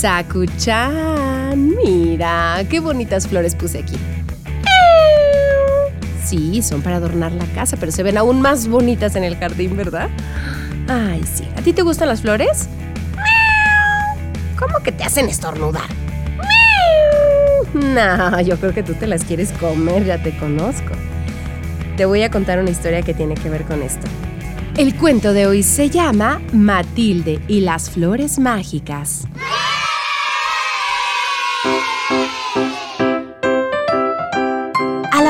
Sakuchan, mira, qué bonitas flores puse aquí. Sí, son para adornar la casa, pero se ven aún más bonitas en el jardín, ¿verdad? Ay, sí. ¿A ti te gustan las flores? ¿Cómo que te hacen estornudar? No, yo creo que tú te las quieres comer, ya te conozco. Te voy a contar una historia que tiene que ver con esto. El cuento de hoy se llama Matilde y las flores mágicas.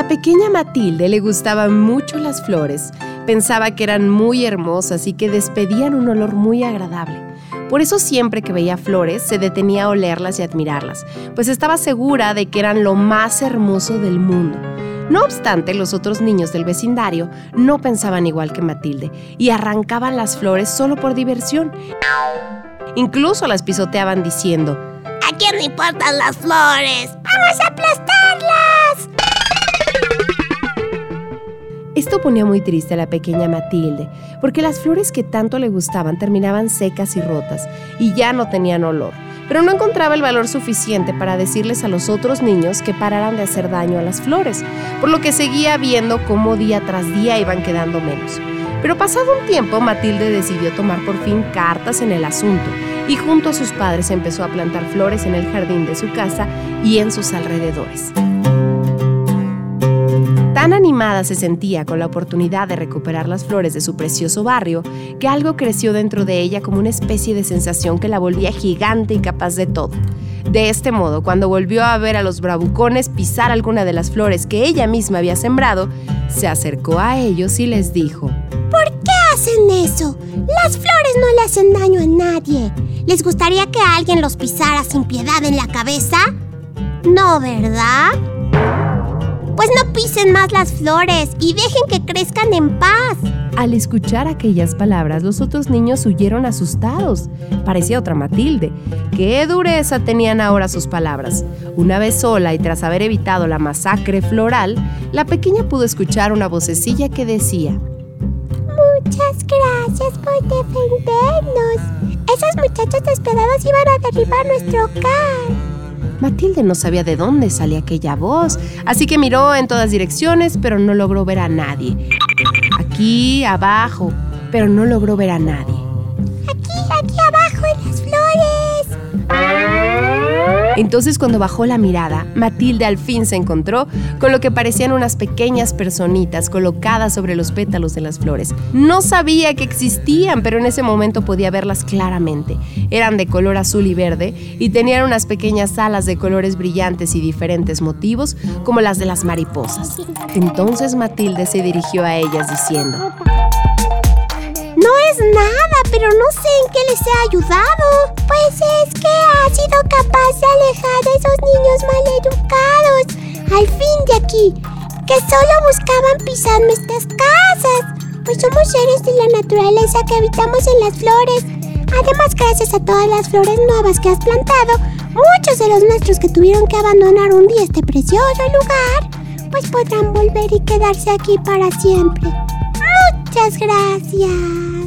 La pequeña Matilde le gustaban mucho las flores. Pensaba que eran muy hermosas y que despedían un olor muy agradable. Por eso siempre que veía flores se detenía a olerlas y admirarlas, pues estaba segura de que eran lo más hermoso del mundo. No obstante, los otros niños del vecindario no pensaban igual que Matilde y arrancaban las flores solo por diversión. Incluso las pisoteaban diciendo, ¿A quién le importan las flores? ¡Vamos a aplastarlas! Esto ponía muy triste a la pequeña Matilde, porque las flores que tanto le gustaban terminaban secas y rotas, y ya no tenían olor. Pero no encontraba el valor suficiente para decirles a los otros niños que pararan de hacer daño a las flores, por lo que seguía viendo cómo día tras día iban quedando menos. Pero pasado un tiempo, Matilde decidió tomar por fin cartas en el asunto y junto a sus padres empezó a plantar flores en el jardín de su casa y en sus alrededores. Tan animada se sentía con la oportunidad de recuperar las flores de su precioso barrio que algo creció dentro de ella como una especie de sensación que la volvía gigante y capaz de todo. De este modo, cuando volvió a ver a los bravucones pisar alguna de las flores que ella misma había sembrado, se acercó a ellos y les dijo, ¿Por qué hacen eso? Las flores no le hacen daño a nadie. ¿Les gustaría que alguien los pisara sin piedad en la cabeza? No, ¿verdad? Pues no pisen más las flores y dejen que crezcan en paz. Al escuchar aquellas palabras, los otros niños huyeron asustados. Parecía otra Matilde. Qué dureza tenían ahora sus palabras. Una vez sola y tras haber evitado la masacre floral, la pequeña pudo escuchar una vocecilla que decía, Muchas gracias por defendernos. Esos muchachos desesperados iban a derribar nuestro hogar. Matilde no sabía de dónde salía aquella voz, así que miró en todas direcciones, pero no logró ver a nadie. Aquí, abajo, pero no logró ver a nadie. Entonces cuando bajó la mirada, Matilde al fin se encontró con lo que parecían unas pequeñas personitas colocadas sobre los pétalos de las flores. No sabía que existían, pero en ese momento podía verlas claramente. Eran de color azul y verde y tenían unas pequeñas alas de colores brillantes y diferentes motivos, como las de las mariposas. Entonces Matilde se dirigió a ellas diciendo, no es nada, pero no sé en qué les he ayudado. Pues es que ha sido capaz de alejar a esos niños maleducados. Al fin de aquí, que solo buscaban pisar nuestras casas. Pues somos seres de la naturaleza que habitamos en las flores. Además, gracias a todas las flores nuevas que has plantado, muchos de los nuestros que tuvieron que abandonar un día este precioso lugar, pues podrán volver y quedarse aquí para siempre. Muchas gracias.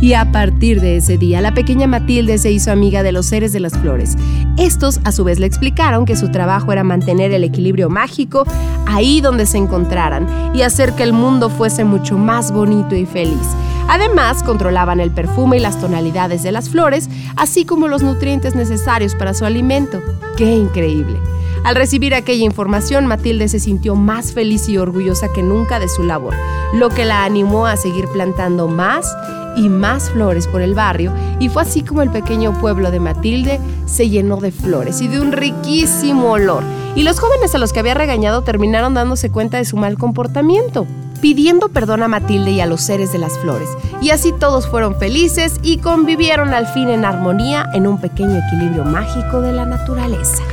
Y a partir de ese día, la pequeña Matilde se hizo amiga de los seres de las flores. Estos, a su vez, le explicaron que su trabajo era mantener el equilibrio mágico ahí donde se encontraran y hacer que el mundo fuese mucho más bonito y feliz. Además, controlaban el perfume y las tonalidades de las flores, así como los nutrientes necesarios para su alimento. ¡Qué increíble! Al recibir aquella información, Matilde se sintió más feliz y orgullosa que nunca de su labor, lo que la animó a seguir plantando más y más flores por el barrio y fue así como el pequeño pueblo de Matilde se llenó de flores y de un riquísimo olor y los jóvenes a los que había regañado terminaron dándose cuenta de su mal comportamiento, pidiendo perdón a Matilde y a los seres de las flores. Y así todos fueron felices y convivieron al fin en armonía en un pequeño equilibrio mágico de la naturaleza.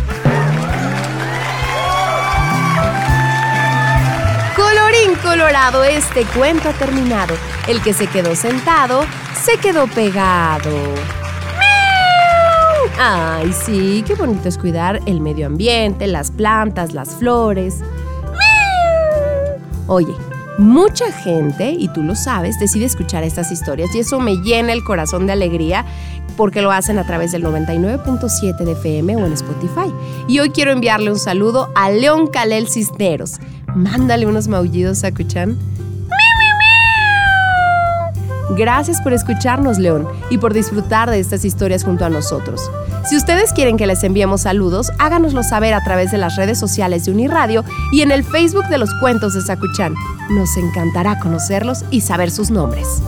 Colorado, este cuento ha terminado. El que se quedó sentado, se quedó pegado. Ay, sí, qué bonito es cuidar el medio ambiente, las plantas, las flores. Oye, mucha gente, y tú lo sabes, decide escuchar estas historias y eso me llena el corazón de alegría porque lo hacen a través del 99.7 de FM o en Spotify. Y hoy quiero enviarle un saludo a León Calel Cisneros. Mándale unos maullidos a Cuchán. Gracias por escucharnos, León, y por disfrutar de estas historias junto a nosotros. Si ustedes quieren que les enviemos saludos, háganoslo saber a través de las redes sociales de Uniradio y en el Facebook de los Cuentos de Sacuchán. Nos encantará conocerlos y saber sus nombres.